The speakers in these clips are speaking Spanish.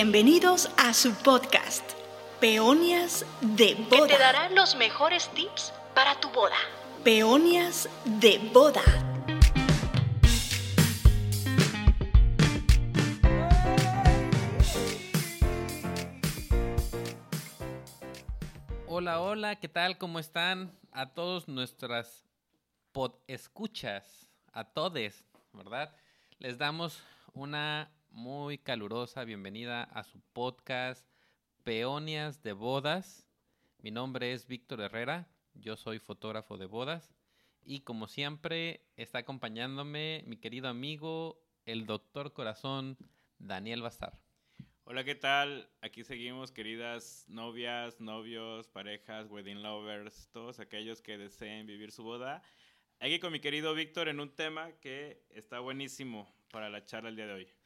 Bienvenidos a su podcast, Peonias de que Boda. te dará los mejores tips para tu boda. Peonias de Boda. Hola, hola, ¿qué tal? ¿Cómo están? A todos nuestras pod escuchas, a todes, ¿verdad? Les damos una muy calurosa bienvenida a su podcast Peonias de Bodas. Mi nombre es Víctor Herrera, yo soy fotógrafo de bodas y como siempre está acompañándome mi querido amigo, el doctor corazón Daniel Bastar. Hola, ¿qué tal? Aquí seguimos, queridas novias, novios, parejas, wedding lovers, todos aquellos que deseen vivir su boda. Aquí con mi querido Víctor en un tema que está buenísimo para la charla el día de hoy.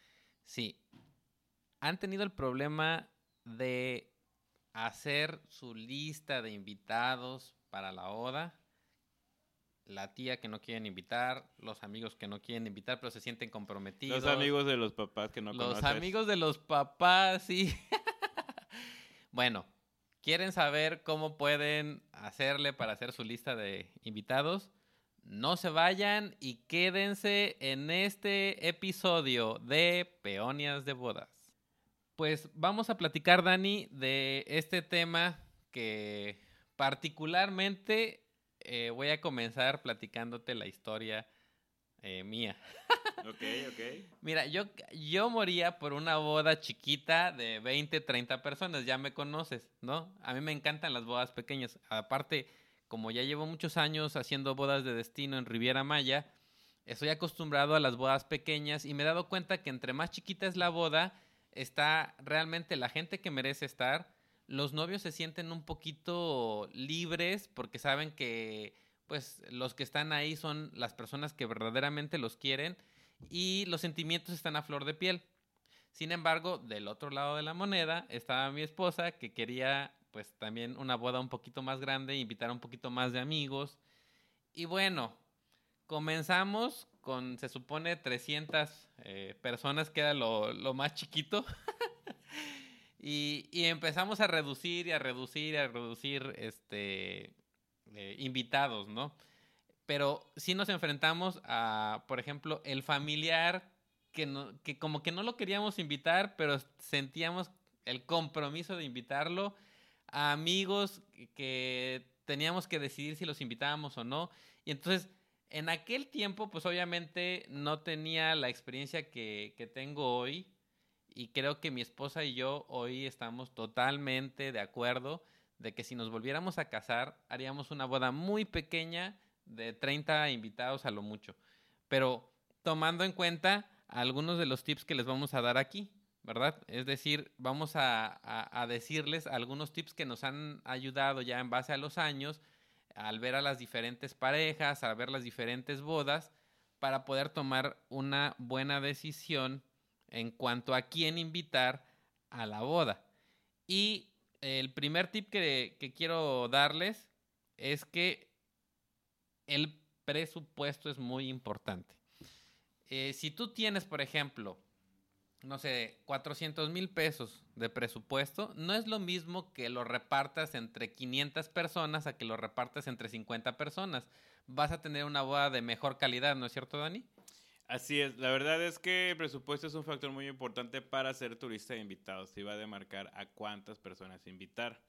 Sí. Han tenido el problema de hacer su lista de invitados para la boda. La tía que no quieren invitar, los amigos que no quieren invitar, pero se sienten comprometidos. Los amigos de los papás que no Los conoces. amigos de los papás, sí. bueno, ¿quieren saber cómo pueden hacerle para hacer su lista de invitados? No se vayan y quédense en este episodio de Peonias de Bodas. Pues vamos a platicar, Dani, de este tema que particularmente eh, voy a comenzar platicándote la historia eh, mía. Ok, ok. Mira, yo, yo moría por una boda chiquita de 20, 30 personas, ya me conoces, ¿no? A mí me encantan las bodas pequeñas. Aparte, como ya llevo muchos años haciendo bodas de destino en Riviera Maya, estoy acostumbrado a las bodas pequeñas y me he dado cuenta que entre más chiquita es la boda, está realmente la gente que merece estar. Los novios se sienten un poquito libres porque saben que pues los que están ahí son las personas que verdaderamente los quieren y los sentimientos están a flor de piel. Sin embargo, del otro lado de la moneda estaba mi esposa que quería pues también una boda un poquito más grande, invitar a un poquito más de amigos. Y bueno, comenzamos con, se supone, 300 eh, personas, que era lo, lo más chiquito. y, y empezamos a reducir y a reducir y a reducir este, eh, invitados, ¿no? Pero sí nos enfrentamos a, por ejemplo, el familiar que, no, que como que no lo queríamos invitar, pero sentíamos el compromiso de invitarlo, amigos que teníamos que decidir si los invitábamos o no. Y entonces, en aquel tiempo, pues obviamente no tenía la experiencia que, que tengo hoy. Y creo que mi esposa y yo hoy estamos totalmente de acuerdo de que si nos volviéramos a casar, haríamos una boda muy pequeña de 30 invitados a lo mucho. Pero tomando en cuenta algunos de los tips que les vamos a dar aquí, ¿verdad? Es decir, vamos a, a- decirles algunos tips que nos han ayudado ya en base a los años, al ver a las diferentes parejas, al ver las diferentes bodas, para poder tomar una buena decisión en cuanto a quién invitar a la boda. Y el primer tip que, que quiero darles es que el presupuesto es muy importante. Eh, si tú tienes, por ejemplo, no sé, 400 mil pesos de presupuesto, no es lo mismo que lo repartas entre 500 personas a que lo repartas entre 50 personas. Vas a tener una boda de mejor calidad, ¿no es cierto, Dani? Así es, la verdad es que el presupuesto es un factor muy importante para ser turista de invitados y va a demarcar a cuántas personas invitar.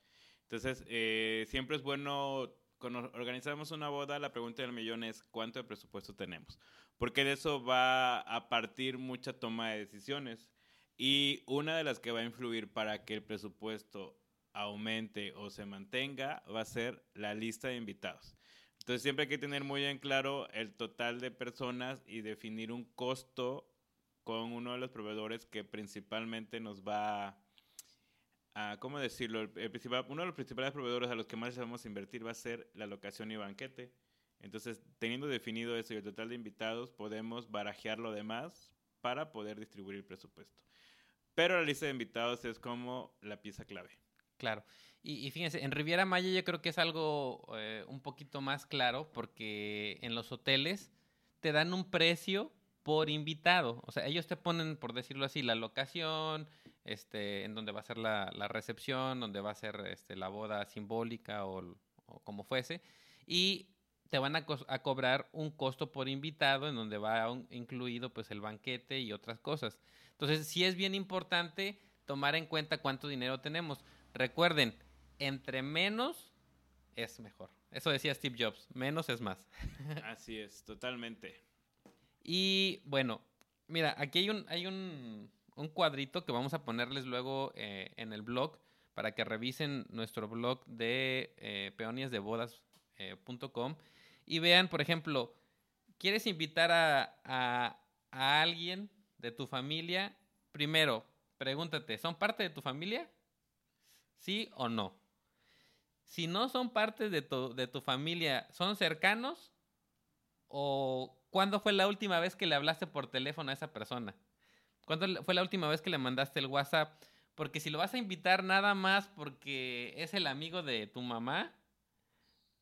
Entonces, eh, siempre es bueno, cuando organizamos una boda, la pregunta del millón es cuánto de presupuesto tenemos, porque de eso va a partir mucha toma de decisiones. Y una de las que va a influir para que el presupuesto aumente o se mantenga va a ser la lista de invitados. Entonces siempre hay que tener muy en claro el total de personas y definir un costo con uno de los proveedores que principalmente nos va a, a- ¿cómo decirlo? El, el principal- uno de los principales proveedores a los que más vamos a invertir va a ser la locación y banquete. Entonces, teniendo definido eso y el total de invitados, podemos barajear lo demás para poder distribuir el presupuesto. Pero la lista de invitados es como la pieza clave. Claro. Y, y fíjense, en Riviera Maya yo creo que es algo eh, un poquito más claro porque en los hoteles te dan un precio por invitado. O sea, ellos te ponen, por decirlo así, la locación, este, en donde va a ser la, la recepción, donde va a ser este, la boda simbólica o, o como fuese. Y te van a, a, cobrar un costo por invitado en donde va un, incluido pues el banquete y otras cosas. Entonces sí es bien importante tomar en cuenta cuánto dinero tenemos. Recuerden, entre menos es mejor. Eso decía Steve Jobs, menos es más. Así es, totalmente. Y bueno, mira, aquí hay un, hay un, un cuadrito que vamos a ponerles luego eh, en el blog para que revisen nuestro blog de eh, peoniasdebodas.com eh, y vean, por ejemplo, ¿quieres invitar a, a, a alguien de tu familia? Primero, pregúntate, ¿son parte de tu familia? ¿Sí o no? Si no son parte de tu, de tu familia, ¿son cercanos? ¿O cuándo fue la última vez que le hablaste por teléfono a esa persona? ¿Cuándo fue la última vez que le mandaste el WhatsApp? Porque si lo vas a invitar nada más porque es el amigo de tu mamá,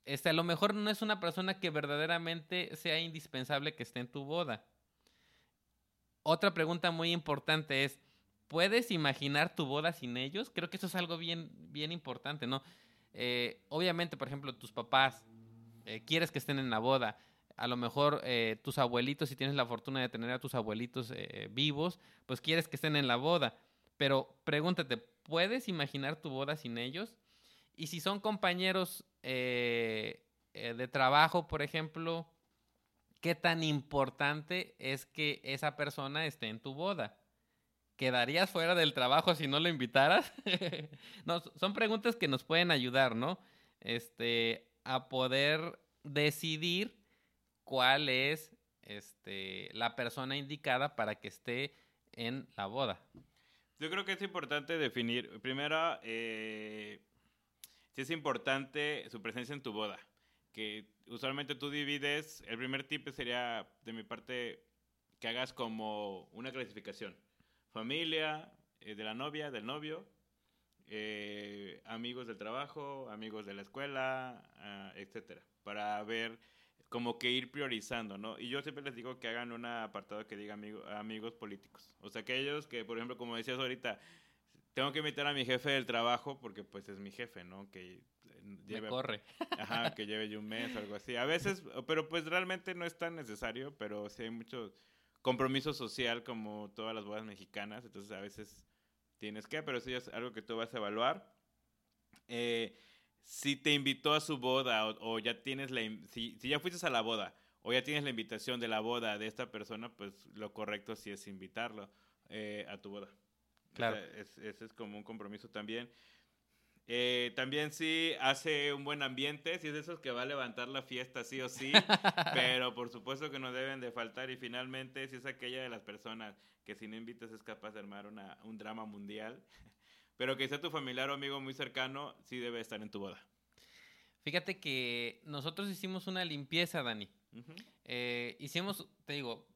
este, a lo mejor no es una persona que verdaderamente sea indispensable que esté en tu boda. Otra pregunta muy importante es, ¿puedes imaginar tu boda sin ellos? Creo que eso es algo bien, bien importante, ¿no? Eh, obviamente, por ejemplo, tus papás, eh, quieres que estén en la boda. A lo mejor eh, tus abuelitos, si tienes la fortuna de tener a tus abuelitos vivos, pues quieres que estén en la boda. Pero pregúntate, ¿puedes imaginar tu boda sin ellos? Y si son compañeros eh, eh, de trabajo, por ejemplo, ¿qué tan importante es que esa persona esté en tu boda? ¿Quedarías fuera del trabajo si no lo invitaras? no, son preguntas que nos pueden ayudar, ¿no? Este, a poder decidir cuál es este, la persona indicada para que esté en la boda. Yo creo que es importante definir, primero, eh, si es importante su presencia en tu boda, que usualmente tú divides, el primer tip sería de mi parte que hagas como una clasificación, familia, eh, de la novia, del novio, eh, amigos del trabajo, amigos de la escuela, uh, etcétera, para ver como que ir priorizando, ¿no? Y yo siempre les digo que hagan un apartado que diga amigo, amigos políticos. O sea, aquellos que, por ejemplo, como decías ahorita, tengo que invitar a mi jefe del trabajo porque pues es mi jefe, ¿no? Que lleve, Me corre. Ajá, que lleve un mes o algo así. A veces, pero pues realmente no es tan necesario, pero sí hay mucho compromiso social como todas las bodas mexicanas, entonces a veces tienes que, pero eso ya es algo que tú vas a evaluar. Eh, si te invitó a su boda o, o ya tienes la, si, si ya fuiste a la boda o ya tienes la invitación de la boda de esta persona, pues lo correcto sí es invitarlo eh, a tu boda. Claro. O sea, es, ese es como un compromiso también. Eh, también sí hace un buen ambiente, si es de esos que va a levantar la fiesta sí o sí, pero por supuesto que no deben de faltar y finalmente si es aquella de las personas que si no invitas es capaz de armar una, un drama mundial, pero que sea tu familiar o amigo muy cercano, sí debe estar en tu boda. Fíjate que nosotros hicimos una limpieza, Dani. Uh -huh. eh, hicimos, te digo,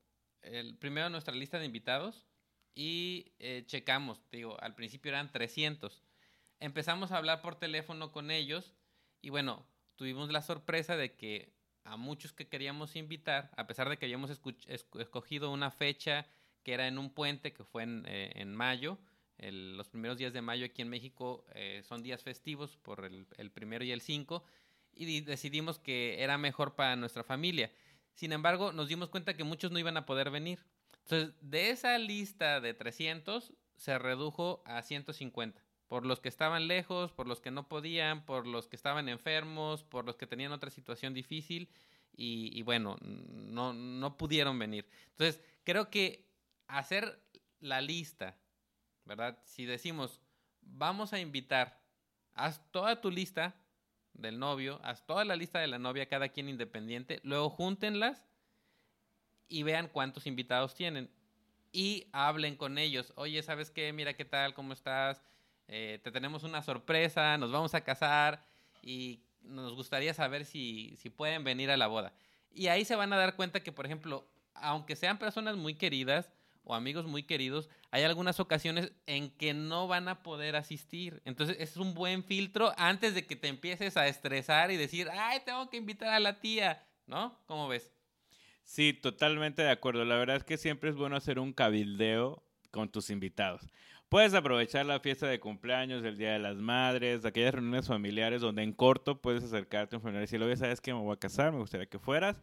el, primero nuestra lista de invitados y eh, checamos, digo, al principio eran 300. Empezamos a hablar por teléfono con ellos y bueno, tuvimos la sorpresa de que a muchos que queríamos invitar, a pesar de que habíamos escogido una fecha que era en un puente, que fue en, eh, en mayo, los primeros días de mayo aquí en México eh, son días festivos por el, el primero y el 5, y decidimos que era mejor para nuestra familia. Sin embargo, nos dimos cuenta que muchos no iban a poder venir. Entonces, de esa lista de 300 se redujo a 150. Por los que estaban lejos, por los que no podían, por los que estaban enfermos, por los que tenían otra situación difícil y, bueno, no, no pudieron venir. Entonces, creo que hacer la lista, ¿verdad? Si decimos, vamos a invitar, haz toda tu lista del novio, haz toda la lista de la novia, cada quien independiente, luego júntenlas y vean cuántos invitados tienen y hablen con ellos. Oye, ¿sabes qué? Mira qué tal, cómo estás. Eh, te tenemos una sorpresa, nos vamos a casar y nos gustaría saber si, si pueden venir a la boda. Y ahí se van a dar cuenta que, por ejemplo, aunque sean personas muy queridas o amigos muy queridos, hay algunas ocasiones en que no van a poder asistir. Entonces es un buen filtro antes de que te empieces a estresar y decir, ay, tengo que invitar a la tía, ¿no? ¿Cómo ves? Sí, totalmente de acuerdo. La verdad es que siempre es bueno hacer un cabildeo con tus invitados. puedes aprovechar la fiesta de cumpleaños, el Día de las Madres, aquellas reuniones familiares donde en corto puedes acercarte a un familiar y decirle, oye, ¿sabes qué? Me voy a casar, me gustaría que fueras.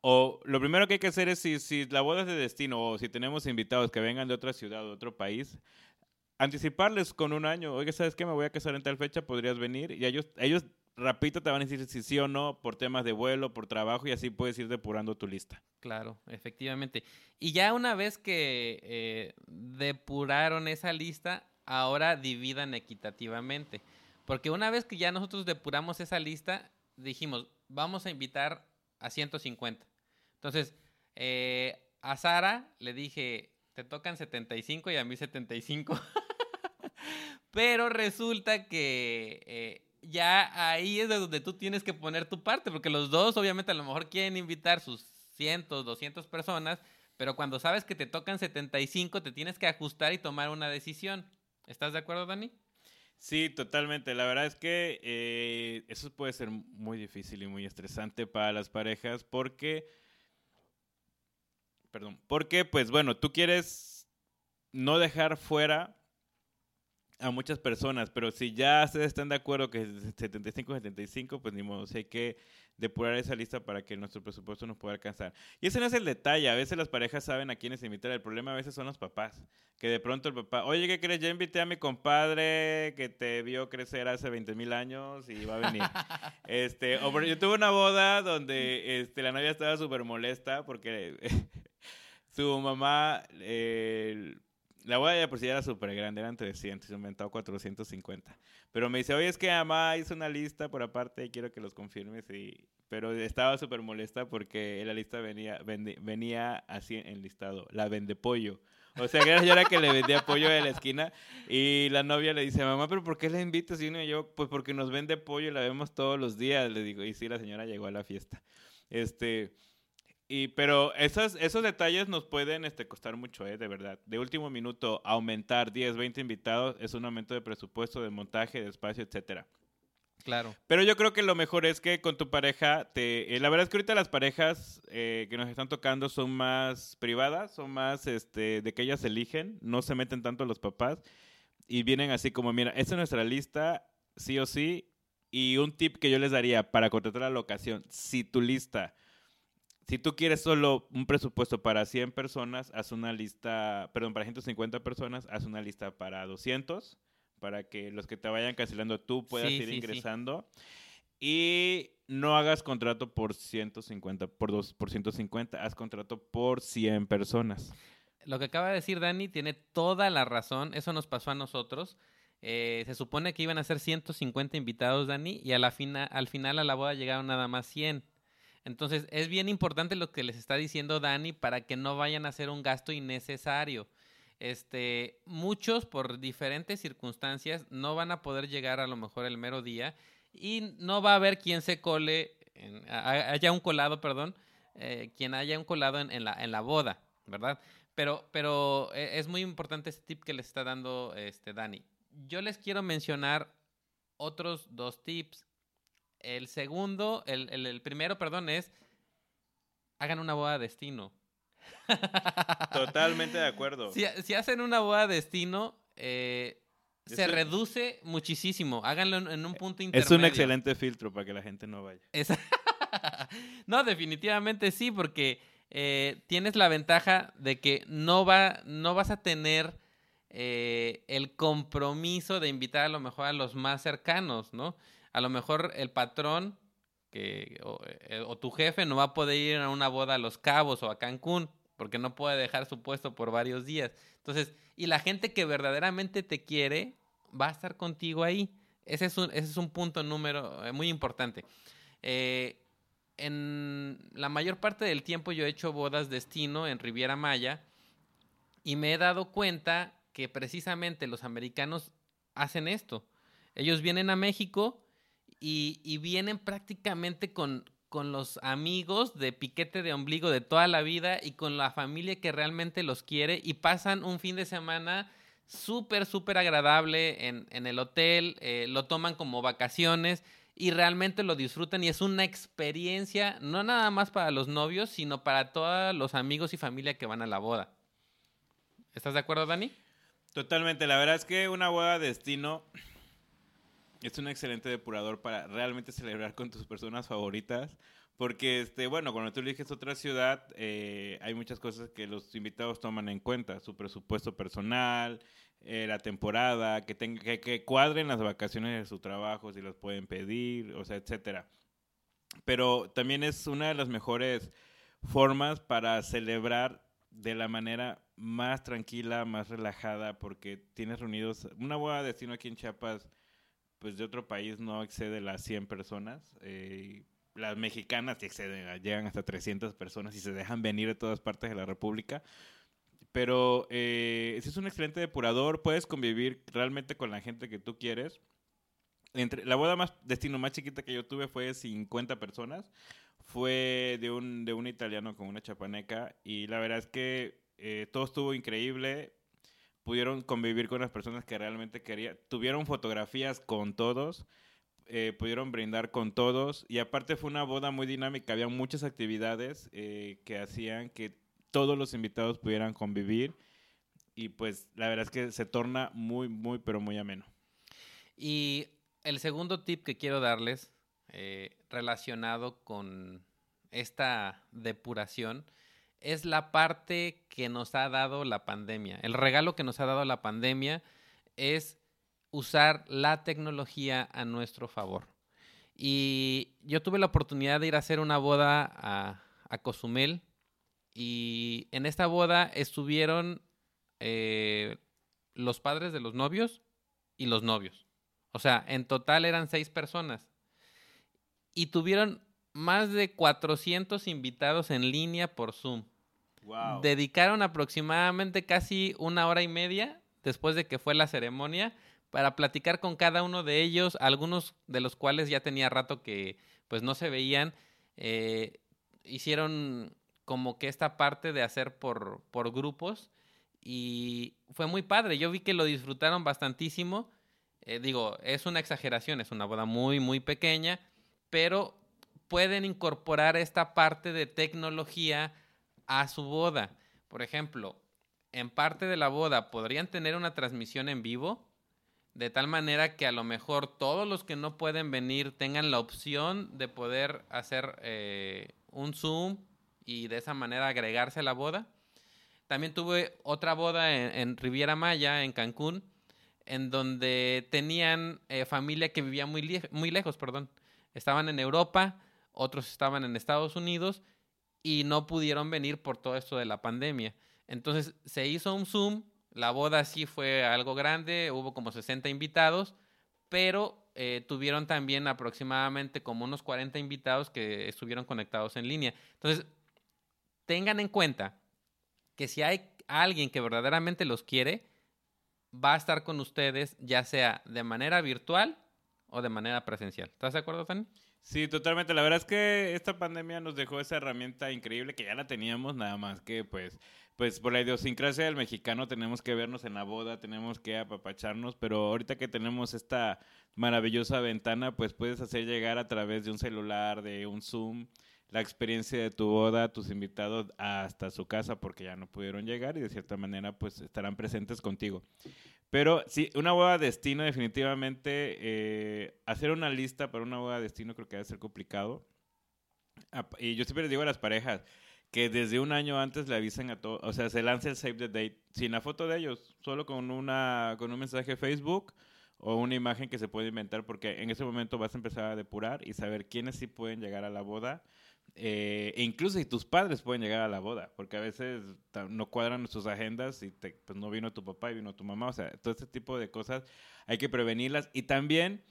O lo primero que hay que hacer es, si, si la boda es de destino o si tenemos invitados que vengan de otra ciudad o otro país, anticiparles con un año, oye, ¿sabes qué? Me voy a casar en tal fecha, podrías venir. Y ellos, ellos rapidito te van a decir si sí o no por temas de vuelo, por trabajo y así puedes ir depurando tu lista. Claro, efectivamente. Y ya una vez que eh, depuraron esa lista, ahora dividan equitativamente. Porque una vez que ya nosotros depuramos esa lista, dijimos, vamos a invitar a 150. Entonces, eh, a Sara le dije, te tocan 75 y a mí 75. Pero resulta que eh, ya ahí es de donde tú tienes que poner tu parte, porque los dos obviamente a lo mejor quieren invitar sus cientos, 200 personas, pero cuando sabes que te tocan 75, te tienes que ajustar y tomar una decisión. ¿Estás de acuerdo, Dani? Sí, totalmente. La verdad es que eh, eso puede ser muy difícil y muy estresante para las parejas porque, perdón, porque pues bueno, tú quieres no dejar fuera a muchas personas, pero si ya ustedes están de acuerdo que es 75-75, pues ni modo, hay que depurar esa lista para que nuestro presupuesto nos pueda alcanzar. Y ese no es el detalle, a veces las parejas saben a quiénes invitar, el problema a veces son los papás, que de pronto el papá, oye, ¿qué crees? Ya invité a mi compadre que te vio crecer hace 20 mil años y va a venir. este, o yo tuve una boda donde este, la novia estaba súper molesta porque su mamá... Eh, la ya por sí era súper grande, eran 300, yo me inventado 450. Pero me dice, oye, es que mamá hizo una lista por aparte y quiero que los confirmes. Y... Pero estaba súper molesta porque la lista venía, venía así en listado, la vende pollo. O sea, que era yo era que le vendía pollo de la esquina y la novia le dice, mamá, pero ¿por qué le invitas? Y uno y yo, pues porque nos vende pollo y la vemos todos los días, le digo. Y sí, la señora llegó a la fiesta. Este, y, pero esos, esos detalles nos pueden este, costar mucho, ¿eh? de verdad. De último minuto, aumentar 10, 20 invitados es un aumento de presupuesto, de montaje, de espacio, etcétera. Claro. Pero yo creo que lo mejor es que con tu pareja, te, eh, la verdad es que ahorita las parejas eh, que nos están tocando son más privadas, son más este, de que ellas eligen, no se meten tanto los papás y vienen así como, mira, esta es nuestra lista, sí o sí. Y un tip que yo les daría para contratar la locación, si tu lista si tú quieres solo un presupuesto para 100 personas, haz una lista, perdón, para 150 personas, haz una lista para 200, para que los que te vayan cancelando tú puedas ir ingresando. Y no hagas contrato por 150, por, dos, por 150, haz contrato por 100 personas. Lo que acaba de decir Dani tiene toda la razón, eso nos pasó a nosotros. Eh, se supone que iban a ser 150 invitados, Dani, y a la al final a la boda llegaron nada más 100. Entonces, es bien importante lo que les está diciendo Dani para que no vayan a hacer un gasto innecesario. Este, muchos por diferentes circunstancias no van a poder llegar a lo mejor el mero día y no va a haber quien se cole, haya un colado, perdón, eh, quien haya un colado en, la, en la boda, ¿verdad? Pero, pero eh, es muy importante este tip que les está dando este Dani. Yo les quiero mencionar otros dos tips. El segundo, el, el, primero, perdón, es hagan una boda de destino. Totalmente de acuerdo. Si, si hacen una boda de destino, eh, se reduce muchísimo. Háganlo en, un punto intermedio. Es un excelente filtro para que la gente no vaya. no, definitivamente sí, porque eh, tienes la ventaja de que no, va, no vas a tener eh, el compromiso de invitar a lo mejor a los más cercanos, ¿no? A lo mejor el patrón que, eh, o, tu jefe no va a poder ir a una boda a Los Cabos o a Cancún porque no puede dejar su puesto por varios días. Entonces, y la gente que verdaderamente te quiere va a estar contigo ahí. Ese es un, ese es un punto número eh, muy importante. Eh, en la mayor parte del tiempo yo he hecho bodas destino en Riviera Maya y me he dado cuenta que precisamente los americanos hacen esto. Ellos vienen a México, y, vienen prácticamente con, con los amigos de piquete de ombligo de toda la vida y con la familia que realmente los quiere y pasan un fin de semana súper, súper agradable en, en, el hotel, eh, lo toman como vacaciones y realmente lo disfrutan y es una experiencia no nada más para los novios, sino para todos los amigos y familia que van a la boda. ¿Estás de acuerdo, Dani? Totalmente, la verdad es que una boda destino es un excelente depurador para realmente celebrar con tus personas favoritas. Porque, este, bueno, cuando tú eliges otra ciudad, eh, hay muchas cosas que los invitados toman en cuenta. Su presupuesto personal, eh, la temporada, que, tenga, que, cuadren las vacaciones de su trabajo, si las pueden pedir, o sea, etcétera. Pero también es una de las mejores formas para celebrar de la manera más tranquila, más relajada, porque tienes reunidos una boda de destino aquí en Chiapas, pues de otro país no excede las 100 personas. Eh, las mexicanas exceden, llegan hasta 300 personas y se dejan venir de todas partes de la República. Pero eh, ese es un excelente depurador, puedes convivir realmente con la gente que tú quieres. Entre, la boda más destino más chiquita que yo tuve fue 50 personas. Fue de un, de un italiano con una chapaneca y la verdad es que eh, todo estuvo increíble. Pudieron convivir con las personas que realmente querían. Tuvieron fotografías con todos. Eh, pudieron brindar con todos. Y aparte fue una boda muy dinámica. Había muchas actividades eh, que hacían que todos los invitados pudieran convivir. Y pues la verdad es que se torna muy, muy, pero muy ameno. Y el segundo tip que quiero darles eh, relacionado con esta depuración es la parte que nos ha dado la pandemia. El regalo que nos ha dado la pandemia es usar la tecnología a nuestro favor. Y yo tuve la oportunidad de ir a hacer una boda a, a Cozumel y en esta boda estuvieron eh, los padres de los novios y los novios. O sea, en total eran seis personas. Y tuvieron más de 400 invitados en línea por Zoom. Dedicaron aproximadamente casi una hora y media después de que fue la ceremonia para platicar con cada uno de ellos, algunos de los cuales ya tenía rato que pues no se veían. Eh, hicieron como que esta parte de hacer por, por grupos y fue muy padre. Yo vi que lo disfrutaron bastantísimo. Eh, digo, es una exageración, es una boda muy, muy pequeña, pero pueden incorporar esta parte de tecnología a su boda. Por ejemplo, en parte de la boda podrían tener una transmisión en vivo, de tal manera que a lo mejor todos los que no pueden venir tengan la opción de poder hacer eh, un Zoom y de esa manera agregarse a la boda. También tuve otra boda en, Riviera Maya, en Cancún, en donde tenían eh, familia que vivía muy, muy lejos, perdón. Estaban en Europa, otros estaban en Estados Unidos y no pudieron venir por todo esto de la pandemia. Entonces se hizo un Zoom, la boda sí fue algo grande, hubo como 60 invitados, pero eh, tuvieron también aproximadamente como unos 40 invitados que estuvieron conectados en línea. Entonces, tengan en cuenta que si hay alguien que verdaderamente los quiere, va a estar con ustedes ya sea de manera virtual o de manera presencial. ¿Estás de acuerdo, Fanny? Sí, totalmente. La verdad es que esta pandemia nos dejó esa herramienta increíble que ya la teníamos, nada más que pues, pues por la idiosincrasia del mexicano tenemos que vernos en la boda, tenemos que apapacharnos, pero ahorita que tenemos esta maravillosa ventana, pues puedes hacer llegar a través de un celular, de un Zoom, la experiencia de tu boda, tus invitados hasta su casa porque ya no pudieron llegar y de cierta manera pues estarán presentes contigo. Pero sí, una boda destino definitivamente, eh, hacer una lista para una boda destino creo que debe ser complicado. Y yo siempre les digo a las parejas que desde un año antes le avisan a todos, o sea, se lanza el save the date sin la foto de ellos, solo con, una, con un mensaje Facebook o una imagen que se puede inventar porque en ese momento vas a empezar a depurar y saber quiénes sí pueden llegar a la boda eh, e incluso si tus padres pueden llegar a la boda, porque a veces no cuadran sus agendas y te, pues no vino tu papá y vino tu mamá, o sea, todo este tipo de cosas hay que prevenirlas. Y también,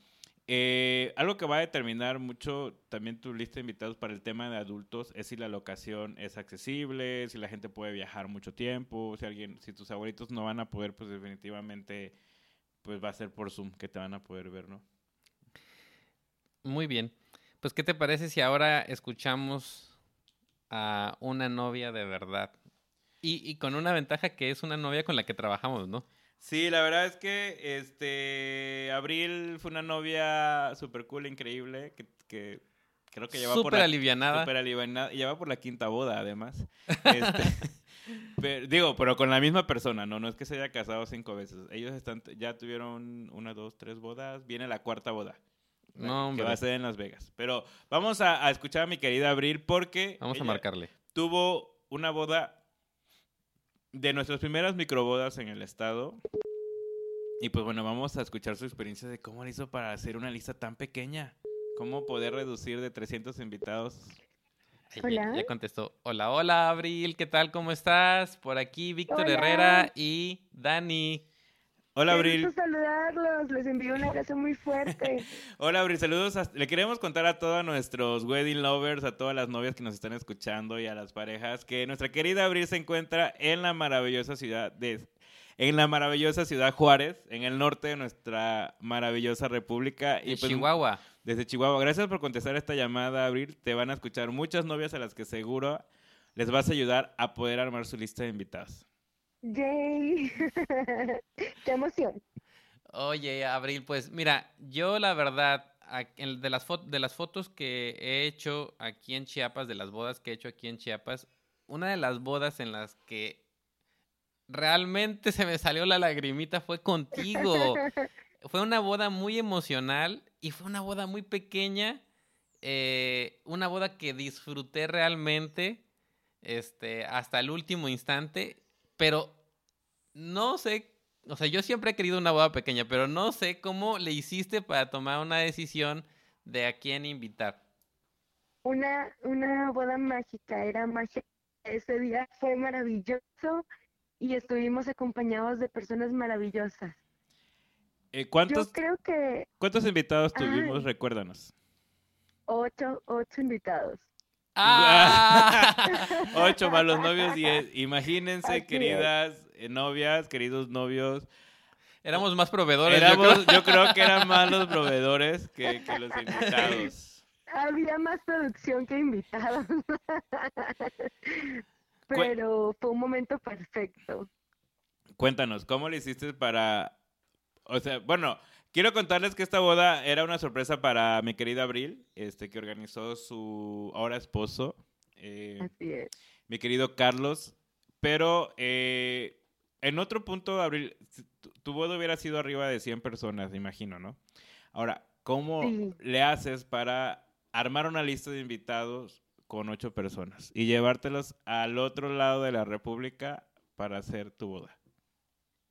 eh, algo que va a determinar mucho también tu lista de invitados para el tema de adultos es si la locación es accesible, si la gente puede viajar mucho tiempo, si alguien, si tus abuelitos no van a poder, pues definitivamente, pues va a ser por Zoom que te van a poder ver, ¿no? Muy bien. Pues, ¿qué te parece si ahora escuchamos a una novia de verdad? Y, y, con una ventaja que es una novia con la que trabajamos, ¿no? Sí, la verdad es que este Abril fue una novia súper cool, increíble, que, que creo que lleva super por la, alivianada. Lleva por la quinta boda, además. este, Pero- digo, pero con la misma persona, ¿no? No es que se haya casado cinco veces. Ellos están, ya tuvieron una, dos, tres bodas. Viene la cuarta boda. No, Que va a ser en Las Vegas. Pero vamos a, a escuchar a mi querida Abril porque Vamos a marcarle. tuvo una boda de nuestras primeras microbodas en el estado. Y pues bueno, vamos a escuchar su experiencia de cómo le hizo para hacer una lista tan pequeña. Cómo poder reducir de 300 invitados. Ay, ya- Hola. Ya, contestó. Hola, hola, Abril, ¿qué tal? ¿Cómo estás? Por aquí Víctor Hola. Herrera y Dani. Hola Qué Abril. gusto saludarlos, les envío un abrazo muy fuerte. Hola Abril, saludos. a- le queremos contar a todos nuestros wedding lovers, a todas las novias que nos están escuchando y a las parejas que nuestra querida Abril se encuentra en la maravillosa ciudad de en la maravillosa ciudad Juárez, en el norte de nuestra maravillosa república Y y pues, Chihuahua. desde Chihuahua. Gracias por contestar esta llamada, Abril. Te van a escuchar muchas novias a las que seguro les vas a ayudar a poder armar su lista de invitados. Yay. Qué emoción. Oye, Abril, pues mira, yo la verdad, de las, de las fotos que he hecho aquí en Chiapas, de las bodas que he hecho aquí en Chiapas, una de las bodas en las que realmente se me salió la lagrimita fue contigo. Fue una boda muy emocional y fue una boda muy pequeña, eh, una boda que disfruté realmente este, hasta el último instante, pero no sé, o sea, yo siempre he querido una boda pequeña, pero no sé cómo le hiciste para tomar una decisión de a quién invitar. Una, una boda mágica, era magia. Ese día fue maravilloso y estuvimos acompañados de personas maravillosas. Eh, ¿cuántos, Yo creo que ¿Cuántos invitados tuvimos? Ay. Recuérdanos. ocho, ocho invitados. ¡Ah! Ocho más los novios, diez. Imagínense, Así queridas eh, novias, queridos novios. Éramos más proveedores. yo creo. yo, creo. que eran más los proveedores que, que los invitados. Había más producción que invitados. Pero fue un momento perfecto. Cuéntanos, ¿cómo le hiciste para... O sea, bueno, quiero contarles que esta boda era una sorpresa para mi querida Abril, este, que organizó su ahora esposo, eh, Así es. mi querido Carlos. Pero eh, en otro punto, Abril, tu, tu boda hubiera sido arriba de 100 personas, imagino, ¿no? Ahora, ¿cómo Sí. le haces para armar una lista de invitados con ocho personas y llevártelos al otro lado de la República para hacer tu boda?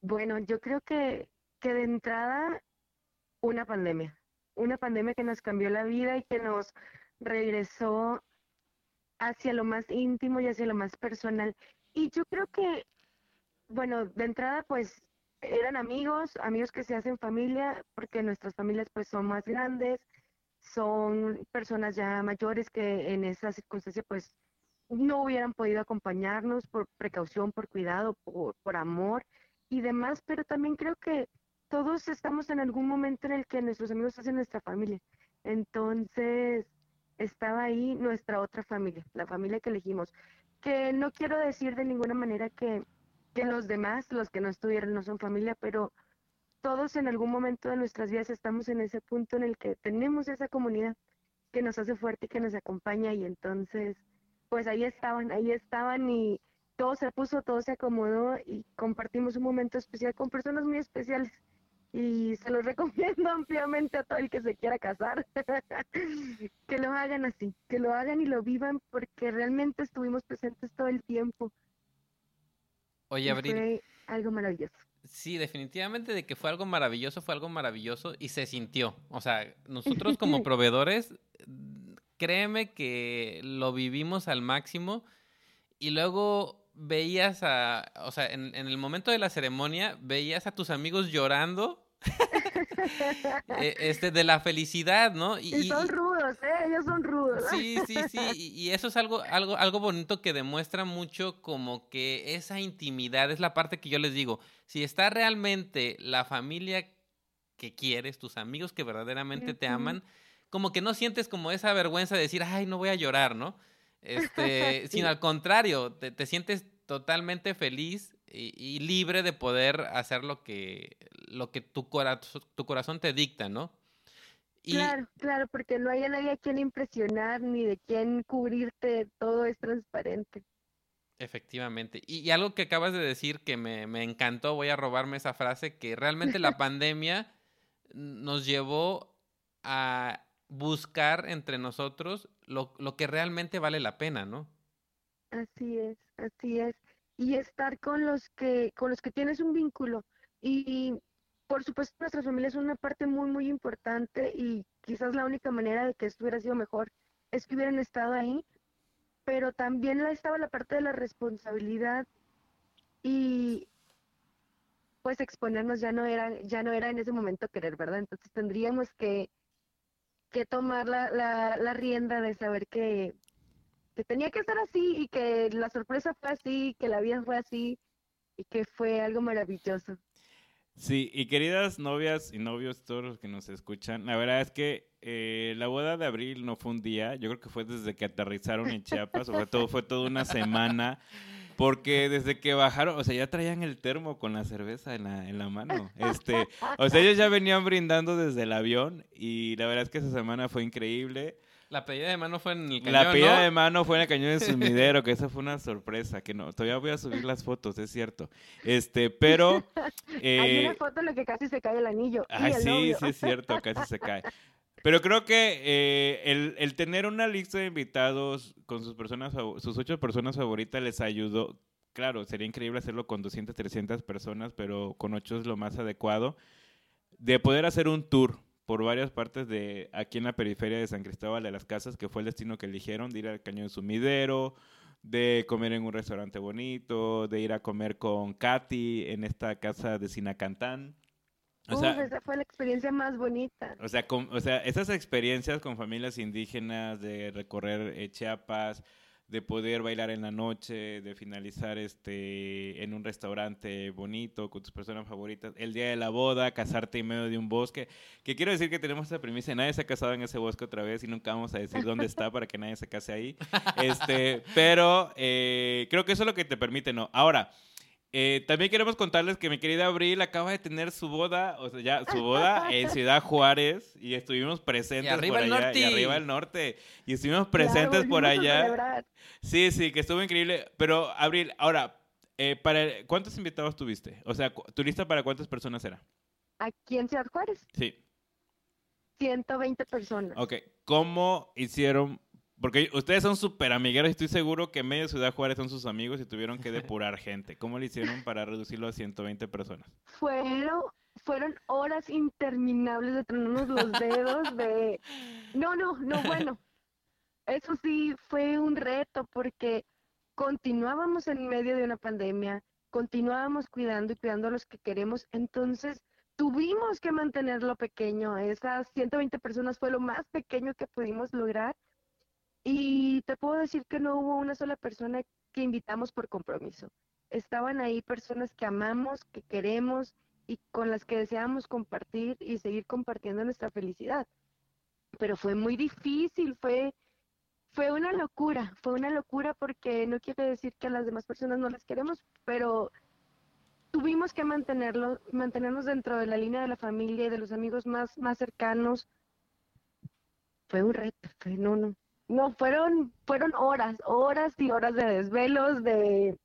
Bueno, yo creo que, que de entrada una pandemia, una pandemia que nos cambió la vida y que nos regresó hacia lo más íntimo y hacia lo más personal. Y yo creo que, bueno, de entrada pues eran amigos, amigos que se hacen familia, porque nuestras familias pues son más grandes, son personas ya mayores que en esa circunstancia pues no hubieran podido acompañarnos por precaución, por cuidado, por, por amor y demás, pero también creo que todos estamos en algún momento en el que nuestros amigos hacen nuestra familia. Entonces, estaba ahí nuestra otra familia, la familia que elegimos. Que no quiero decir de ninguna manera que, que los demás, los que no estuvieron, no son familia, pero todos en algún momento de nuestras vidas estamos en ese punto en el que tenemos esa comunidad que nos hace fuerte y que nos acompaña y entonces, pues ahí estaban, ahí estaban y todo se puso, todo se acomodó y compartimos un momento especial con personas muy especiales. Y se los recomiendo ampliamente a todo el que se quiera casar, que lo hagan así, que lo hagan y lo vivan porque realmente estuvimos presentes todo el tiempo. Oye, Abril, Fue algo maravilloso. sí, definitivamente de que fue algo maravilloso, fue algo maravilloso y se sintió. O sea, nosotros como proveedores, créeme que lo vivimos al máximo y luego veías a, o sea, en, en el momento de la ceremonia, veías a tus amigos llorando. Eh, este de la felicidad, ¿no? Y, son rudos, ¿eh? Ellos son rudos. Sí, sí, sí, y, y eso es algo, algo, algo bonito que demuestra mucho como que esa intimidad es la parte que yo les digo. Si está realmente la familia que quieres, tus amigos que verdaderamente te aman, como que no sientes como esa vergüenza de decir, ay, no voy a llorar, ¿no? Este, Sí. sino al contrario, te, te sientes totalmente feliz y, y libre de poder hacer lo que, lo que tu, cora- tu corazón te dicta, ¿no? Y, Claro, claro, porque no hay a nadie a quien impresionar ni de quien cubrirte, todo es transparente. Efectivamente. Y, y algo que acabas de decir que me, me encantó, voy a robarme esa frase, que realmente la pandemia nos llevó a buscar entre nosotros lo, lo que realmente vale la pena, ¿no? Así es, así es. Y estar con los que, con los que tienes un vínculo. Y por supuesto nuestras familias son una parte muy, muy importante y quizás la única manera de que esto hubiera sido mejor es que hubieran estado ahí, pero también estaba la parte de la responsabilidad y pues exponernos ya no era, ya no era en ese momento querer, ¿verdad? Entonces tendríamos que, que tomar la, la, la rienda de saber que, que tenía que ser así y que la sorpresa fue así, que la vida fue así y que fue algo maravilloso. Sí, y queridas novias y novios, todos los que nos escuchan, la verdad es que eh, la boda de abril no fue un día, yo creo que fue desde que aterrizaron en Chiapas, sobre todo fue toda una semana, porque desde que bajaron, o sea, ya traían el termo con la cerveza en la, en la mano, este, o sea, ellos ya venían brindando desde el avión y la verdad es que esa semana fue increíble. La pedida de mano fue en el cañón, La pedida ¿no? de mano fue en el cañón de sumidero, que esa fue una sorpresa, que no, todavía voy a subir las fotos, es cierto. Este, pero... Hay eh, una foto en la que casi se cae el anillo. y Ay, el sí, novio. sí es cierto, casi se cae. Pero creo que eh, el, el tener una lista de invitados con sus personas, sus ocho personas favoritas les ayudó. Claro, sería increíble hacerlo con 200, 300 personas, pero con ocho es lo más adecuado. De poder hacer un tour por varias partes de aquí en la periferia de San Cristóbal de las Casas, que fue el destino que eligieron, de ir al Cañón Sumidero, de comer en un restaurante bonito, de ir a comer con Katy en esta casa de Sinacantán. O Uf, sea, esa fue la experiencia más bonita. o sea, con- o sea, esas experiencias con familias indígenas, de recorrer eh, Chiapas, de poder bailar en la noche, de finalizar este en un restaurante bonito con tus personas favoritas, el día de la boda, casarte en medio de un bosque, que quiero decir que tenemos esa premisa, nadie se ha casado en ese bosque otra vez y nunca vamos a decir dónde está para que nadie se case ahí, este, pero eh, creo que eso es lo que te permite, ¿no? Ahora, eh, también queremos contarles que mi querida Abril acaba de tener su boda, o sea, ya su boda en Ciudad Juárez y estuvimos presentes Y arriba por el allá norte. y arriba el norte y estuvimos Claro, presentes por allá. Sí, sí, que estuvo increíble. Pero Abril, ahora, eh, para ¿cuántos invitados tuviste? O sea, ¿tu lista para cuántas personas era? Aquí en Ciudad Juárez, Sí. 120 personas. Ok, ¿cómo hicieron? Porque ustedes son súper amigueros y estoy seguro que medio Ciudad Juárez son sus amigos y tuvieron que depurar gente. ¿Cómo le hicieron para reducirlo a 120 personas? Fueron, fueron horas interminables de tronarnos los dedos, de... No, no, no, bueno. Eso sí fue un reto porque continuábamos en medio de una pandemia, continuábamos cuidando y cuidando a los que queremos, entonces tuvimos que mantenerlo pequeño. Esas 120 personas fue lo más pequeño que pudimos lograr. Y te puedo decir que no hubo una sola persona que invitamos por compromiso. Estaban ahí personas que amamos, que queremos y con las que deseamos compartir y seguir compartiendo nuestra felicidad. Pero fue muy difícil, fue, fue una locura, fue una locura porque no quiere decir que a las demás personas no las queremos, pero tuvimos que mantenerlo, mantenernos dentro de la línea de la familia y de los amigos más, más cercanos. Fue un reto, fue, no, no, no, fueron, fueron horas, horas y horas de desvelos, de,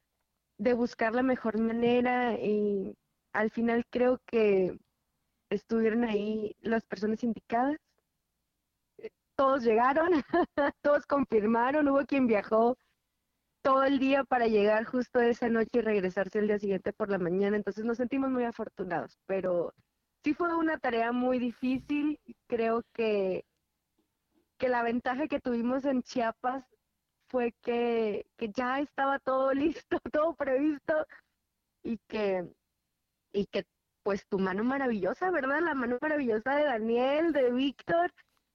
de buscar la mejor manera y al final creo que estuvieron ahí las personas indicadas. Todos llegaron, todos confirmaron, hubo quien viajó todo el día para llegar justo esa noche y regresarse el día siguiente por la mañana, entonces nos sentimos muy afortunados, pero sí fue una tarea muy difícil, creo que que la ventaja que tuvimos en Chiapas fue que, ya estaba todo listo, todo previsto y que, y que pues tu mano maravillosa, ¿verdad? La mano maravillosa de Daniel, de Víctor,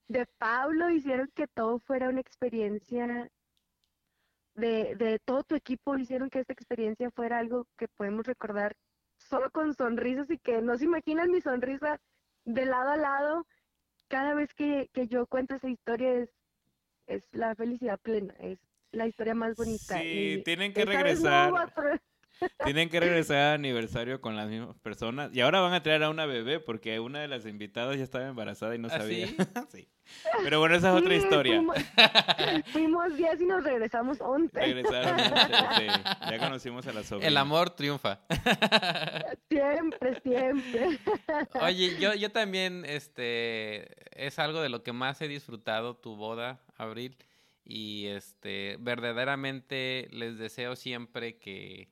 de Pablo, hicieron que todo fuera una experiencia, de, de todo tu equipo, hicieron que esta experiencia fuera algo que podemos recordar solo con sonrisas y que no se imaginan mi sonrisa de lado a lado cada vez que, que yo cuento esa historia es, es la felicidad plena, es la historia más bonita. Sí, y tienen que no regresar. Tienen que regresar al aniversario con las mismas personas. Y ahora van a traer a una bebé porque una de las invitadas ya estaba embarazada y no ¿Ah, sabía. sí? Sí. Pero bueno, esa es otra Sí, historia. Fuimos, fuimos 10 y nos regresamos 11. Regresaron. sí. Ya conocimos a la sobrina. El amor triunfa. Siempre, siempre. Oye, yo, yo también, este, es algo de lo que más he disfrutado tu boda, Abril, y este, verdaderamente les deseo siempre que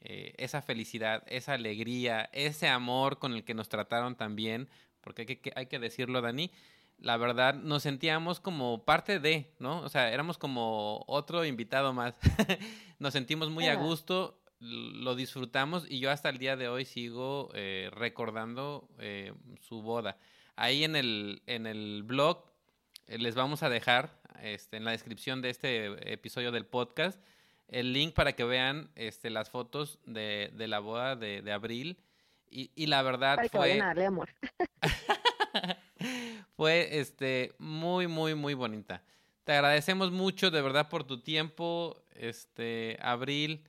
eh, esa felicidad, esa alegría, ese amor con el que nos trataron también, porque hay que- hay que decirlo, Dani, la verdad nos sentíamos como parte de, ¿no? O sea, éramos como otro invitado más. nos sentimos muy a gusto, lo disfrutamos y yo hasta el día de hoy sigo eh, recordando eh, su boda. Ahí en el, en el blog les vamos a dejar este, en la descripción de este episodio del podcast el link para que vean este, las fotos de, de la boda de, de abril. Y, y la verdad Para que fue vayan a darle amor. fue este muy muy muy bonita. Te agradecemos mucho de verdad por tu tiempo, este Abril.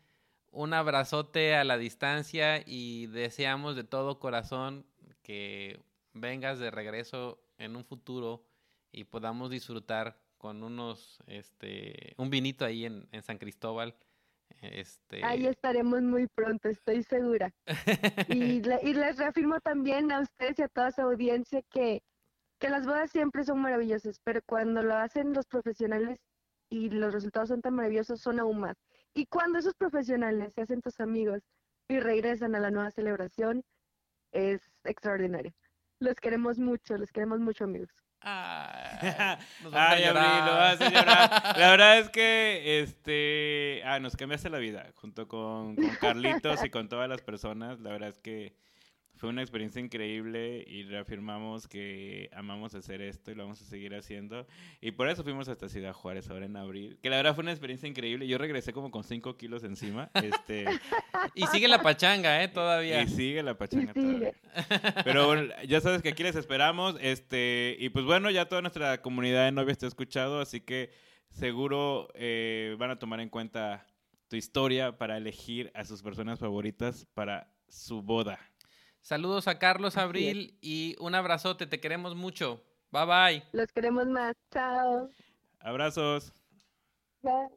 Un abrazote a la distancia y deseamos de todo corazón que vengas de regreso en un futuro y podamos disfrutar con unos este un vinito ahí en, en San Cristóbal. Este Ahí estaremos muy pronto, estoy segura. Y, y les reafirmo también a ustedes y a toda su audiencia que, que las bodas siempre son maravillosas, pero cuando lo hacen los profesionales y los resultados son tan maravillosos, son aún más. Y cuando esos profesionales se hacen tus amigos y regresan a la nueva celebración, es extraordinario. Los queremos mucho, los queremos mucho, amigos. Ah, nos a Ay, Abril, llorar. lo vas a llorar. La verdad es que este ah, nos cambiaste la vida junto con, con Carlitos y con todas las personas. La verdad es que fue una experiencia increíble y reafirmamos que amamos hacer esto y lo vamos a seguir haciendo. Y por eso fuimos hasta Ciudad Juárez ahora en abril. Que la verdad fue una experiencia increíble. Yo regresé como con 5 kilos encima. Este, Y sigue la pachanga, ¿eh? Todavía. y sigue la pachanga sigue. todavía. Pero bueno, ya sabes que aquí les esperamos. Este, y pues bueno, ya toda nuestra comunidad de novias te ha escuchado, así que seguro eh, van a tomar en cuenta tu historia para elegir a sus personas favoritas para su boda. Saludos a Carlos. Abril y un abrazote, te queremos mucho. Bye bye. Los queremos más. Chao. Abrazos. Bye.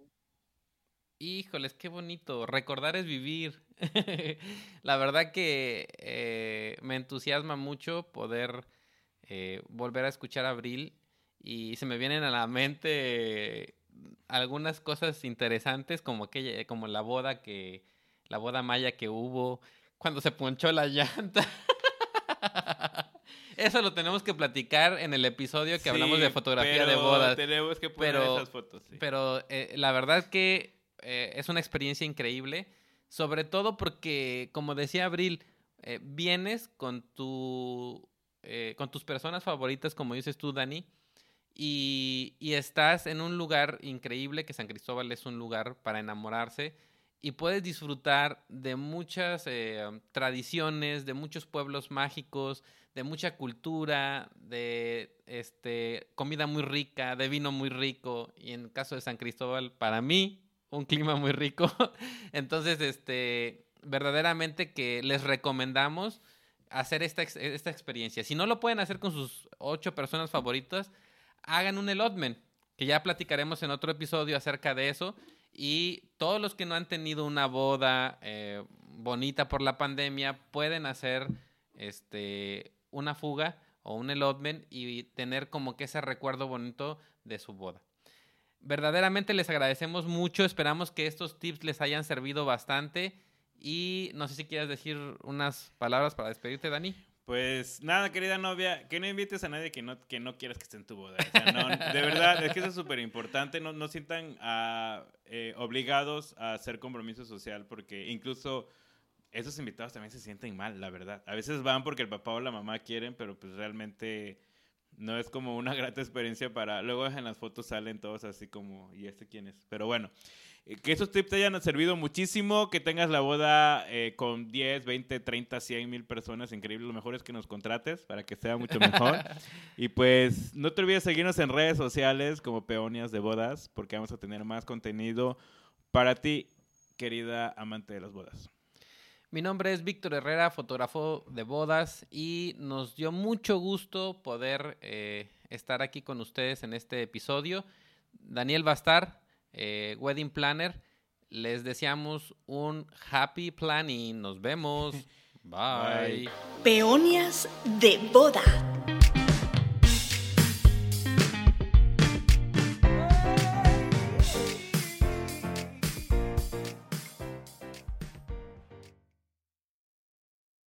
Híjoles, qué bonito. Recordar es vivir. La verdad que eh, me entusiasma mucho poder eh, volver a escuchar a Abril y se me vienen a la mente algunas cosas interesantes como aquella, como la boda que, la boda maya que hubo cuando se ponchó la llanta. Eso lo tenemos que platicar en el episodio que hablamos de fotografía de bodas. Tenemos que poner Pero- esas fotos. sí. Pero eh, la verdad que eh, es una experiencia increíble, sobre todo porque, como decía Abril, eh, vienes con tu eh, con tus personas favoritas, como dices tú, Dani, y, y estás en un lugar increíble, que San Cristóbal es un lugar para enamorarse, y puedes disfrutar de muchas eh, tradiciones, de muchos pueblos mágicos, de mucha cultura, de este comida muy rica, de vino muy rico, y en el caso de San Cristóbal, para mí, un clima muy rico. Entonces, este, verdaderamente que les recomendamos hacer esta, esta experiencia. Si no lo pueden hacer con sus ocho personas favoritas, hagan un elotment, que ya platicaremos en otro episodio acerca de eso. Y todos los que no han tenido una boda eh, bonita por la pandemia pueden hacer este, una fuga o un elotment y tener como que ese recuerdo bonito de su boda. Verdaderamente les agradecemos mucho, esperamos que estos tips les hayan servido bastante y no sé si quieres decir unas palabras para despedirte, Dani. Pues nada, querida novia, que no invites a nadie que no, que no quieras que esté en tu boda. O no, de verdad, es que eso es súper importante. No, no sientan ah, eh, obligados a hacer compromiso social porque incluso esos invitados también se sienten mal, la verdad. A veces van porque el papá o la mamá quieren, pero pues realmente no es como una grata experiencia para... Luego en las fotos salen todos así como, ¿y este quién es? Pero bueno, que esos tips te hayan servido muchísimo, que tengas la boda eh, con 10, 20, 30, 100 mil personas, increíble. Lo mejor es que nos contrates para que sea mucho mejor. y pues no te olvides seguirnos en redes sociales como Peonias de Bodas, porque vamos a tener más contenido para ti, querida amante de las bodas. Mi nombre es Víctor Herrera, fotógrafo de bodas, y nos dio mucho gusto poder eh, estar aquí con ustedes en este episodio. Daniel Bastar, eh, Wedding Planner, les deseamos un happy planning. Nos vemos. Bye. Peonias de boda.